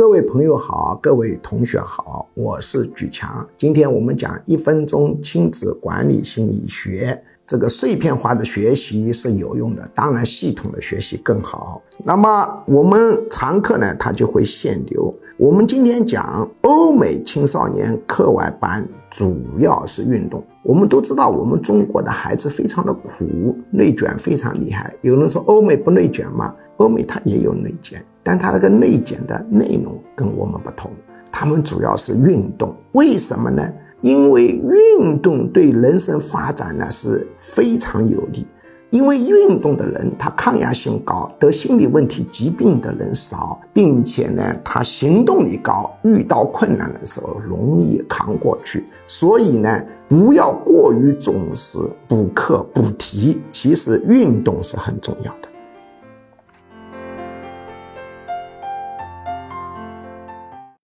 各位朋友好，各位同学好，我是举强。今天我们讲一分钟亲子管理心理学。这个碎片化的学习是有用的，当然系统的学习更好。那么我们常客呢，他就会限流。我们今天讲欧美青少年课外班，主要是运动。我们都知道，我们中国的孩子非常的苦，内卷非常厉害。有人说欧美不内卷吗？欧美它也有内卷，但它那个内卷的内容跟我们不同。他们主要是运动，为什么呢？因为运动对人生发展呢是非常有利，因为运动的人他抗压性高，得心理问题疾病的人少，并且呢他行动力高，遇到困难的时候容易扛过去。所以呢，不要过于重视补课补题，其实运动是很重要的。